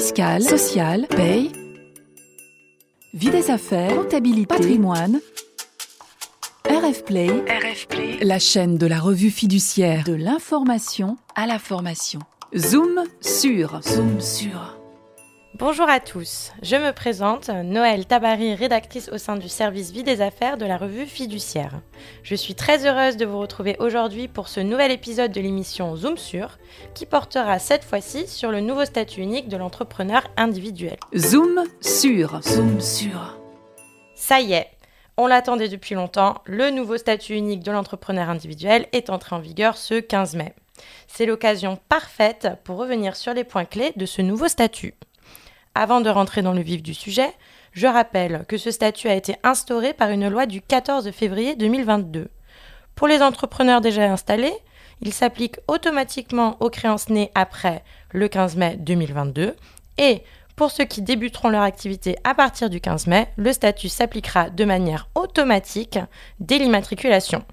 fiscale, sociale, paye, vie des affaires, comptabilité, patrimoine. RF Play, la chaîne de la revue fiduciaire de l'information à la formation. Zoom sur, zoom sur. Bonjour à tous, je me présente, Noël Tabari, rédactrice au sein du service Vie des Affaires de la revue Fiduciaire. Je suis très heureuse de vous retrouver aujourd'hui pour ce nouvel épisode de l'émission Zoom sur, qui portera cette fois-ci sur le nouveau statut unique de l'entrepreneur individuel. Zoom sur, zoom sur. Ça y est, on l'attendait depuis longtemps, le nouveau statut unique de l'entrepreneur individuel est entré en vigueur ce 15 mai. C'est l'occasion parfaite pour revenir sur les points clés de ce nouveau statut. Avant de rentrer dans le vif du sujet, je rappelle que ce statut a été instauré par une loi du 14 février 2022. Pour les entrepreneurs déjà installés, il s'applique automatiquement aux créances nées après le 15 mai 2022 et pour ceux qui débuteront leur activité à partir du 15 mai, le statut s'appliquera de manière automatique dès l'immatriculation.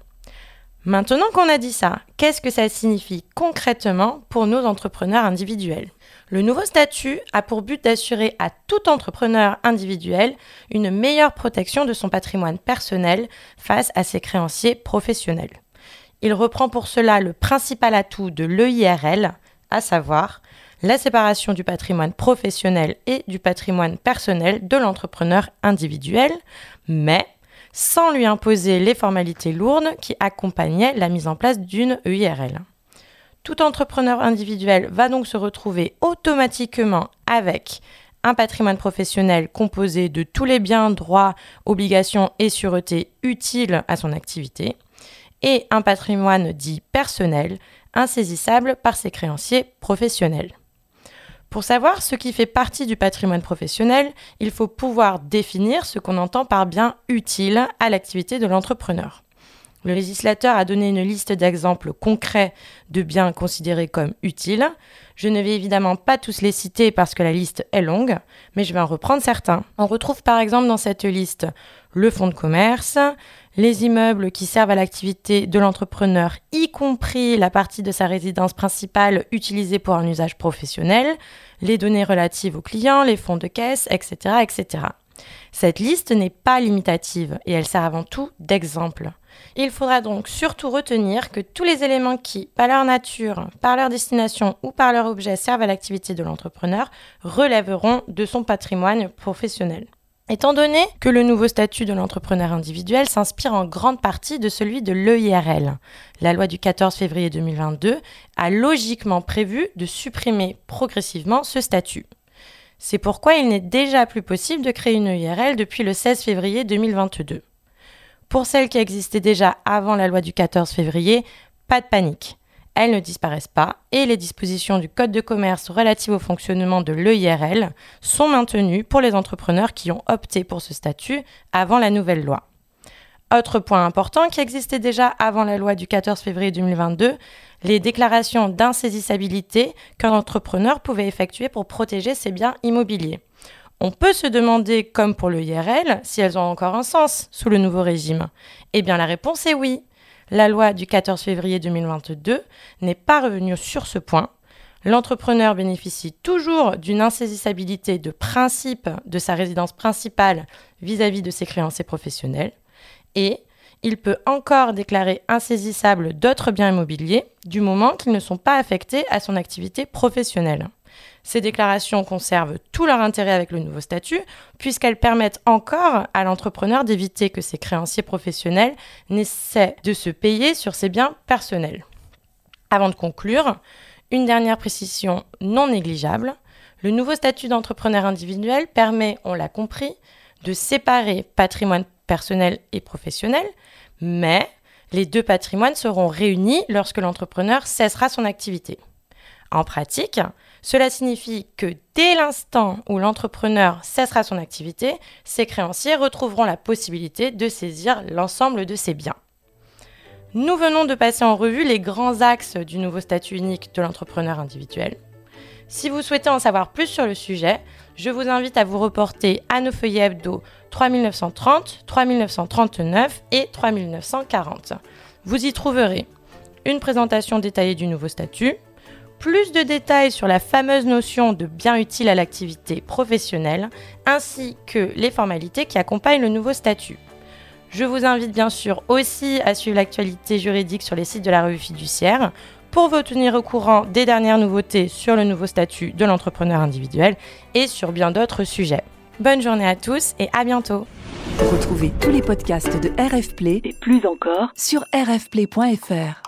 Maintenant qu'on a dit ça, qu'est-ce que ça signifie concrètement pour nos entrepreneurs individuels? Le nouveau statut a pour but d'assurer à tout entrepreneur individuel une meilleure protection de son patrimoine personnel face à ses créanciers professionnels. Il reprend pour cela le principal atout de l'EIRL, à savoir la séparation du patrimoine professionnel et du patrimoine personnel de l'entrepreneur individuel, mais sans lui imposer les formalités lourdes qui accompagnaient la mise en place d'une EIRL. Tout entrepreneur individuel va donc se retrouver automatiquement avec un patrimoine professionnel composé de tous les biens, droits, obligations et sûretés utiles à son activité, et un patrimoine dit personnel, insaisissable par ses créanciers professionnels. Pour savoir ce qui fait partie du patrimoine professionnel, il faut pouvoir définir ce qu'on entend par bien utile à l'activité de l'entrepreneur. Le législateur a donné une liste d'exemples concrets de biens considérés comme utiles. Je ne vais évidemment pas tous les citer parce que la liste est longue, mais je vais en reprendre certains. On retrouve par exemple dans cette liste le fonds de commerce, les immeubles qui servent à l'activité de l'entrepreneur, y compris la partie de sa résidence principale utilisée pour un usage professionnel, les données relatives aux clients, les fonds de caisse, etc. etc. Cette liste n'est pas limitative et elle sert avant tout d'exemple. Il faudra donc surtout retenir que tous les éléments qui, par leur nature, par leur destination ou par leur objet servent à l'activité de l'entrepreneur relèveront de son patrimoine professionnel. Étant donné que le nouveau statut de l'entrepreneur individuel s'inspire en grande partie de celui de l'EIRL, la loi du 14 février 2022 a logiquement prévu de supprimer progressivement ce statut. C'est pourquoi il n'est déjà plus possible de créer une EIRL depuis le 16 février 2022. Pour celles qui existaient déjà avant la loi du 14 février, pas de panique. Elles ne disparaissent pas et les dispositions du Code de commerce relatives au fonctionnement de l'EIRL sont maintenues pour les entrepreneurs qui ont opté pour ce statut avant la nouvelle loi. Autre point important qui existait déjà avant la loi du 14 février 2022, les déclarations d'insaisissabilité qu'un entrepreneur pouvait effectuer pour protéger ses biens immobiliers. On peut se demander, comme pour le IRL, si elles ont encore un sens sous le nouveau régime. Eh bien la réponse est oui. La loi du 14 février 2022 n'est pas revenue sur ce point. L'entrepreneur bénéficie toujours d'une insaisissabilité de principe de sa résidence principale vis-à-vis de ses créanciers professionnels et il peut encore déclarer insaisissables d'autres biens immobiliers du moment qu'ils ne sont pas affectés à son activité professionnelle. Ces déclarations conservent tout leur intérêt avec le nouveau statut, puisqu'elles permettent encore à l'entrepreneur d'éviter que ses créanciers professionnels n'essaient de se payer sur ses biens personnels. Avant de conclure, une dernière précision non négligeable. Le nouveau statut d'entrepreneur individuel permet, on l'a compris, de séparer patrimoine personnel et professionnel, mais les deux patrimoines seront réunis lorsque l'entrepreneur cessera son activité. En pratique, cela signifie que dès l'instant où l'entrepreneur cessera son activité, ses créanciers retrouveront la possibilité de saisir l'ensemble de ses biens. Nous venons de passer en revue les grands axes du nouveau statut unique de l'entrepreneur individuel. Si vous souhaitez en savoir plus sur le sujet, je vous invite à vous reporter à nos feuillets hebdo 3930, 3939 et 3940. Vous y trouverez une présentation détaillée du nouveau statut, plus de détails sur la fameuse notion de bien utile à l'activité professionnelle, ainsi que les formalités qui accompagnent le nouveau statut. Je vous invite bien sûr aussi à suivre l'actualité juridique sur les sites de la revue fiduciaire pour vous tenir au courant des dernières nouveautés sur le nouveau statut de l'entrepreneur individuel et sur bien d'autres sujets. Bonne journée à tous et à bientôt. Retrouvez tous les podcasts de RF Play et plus encore sur rfplay.fr.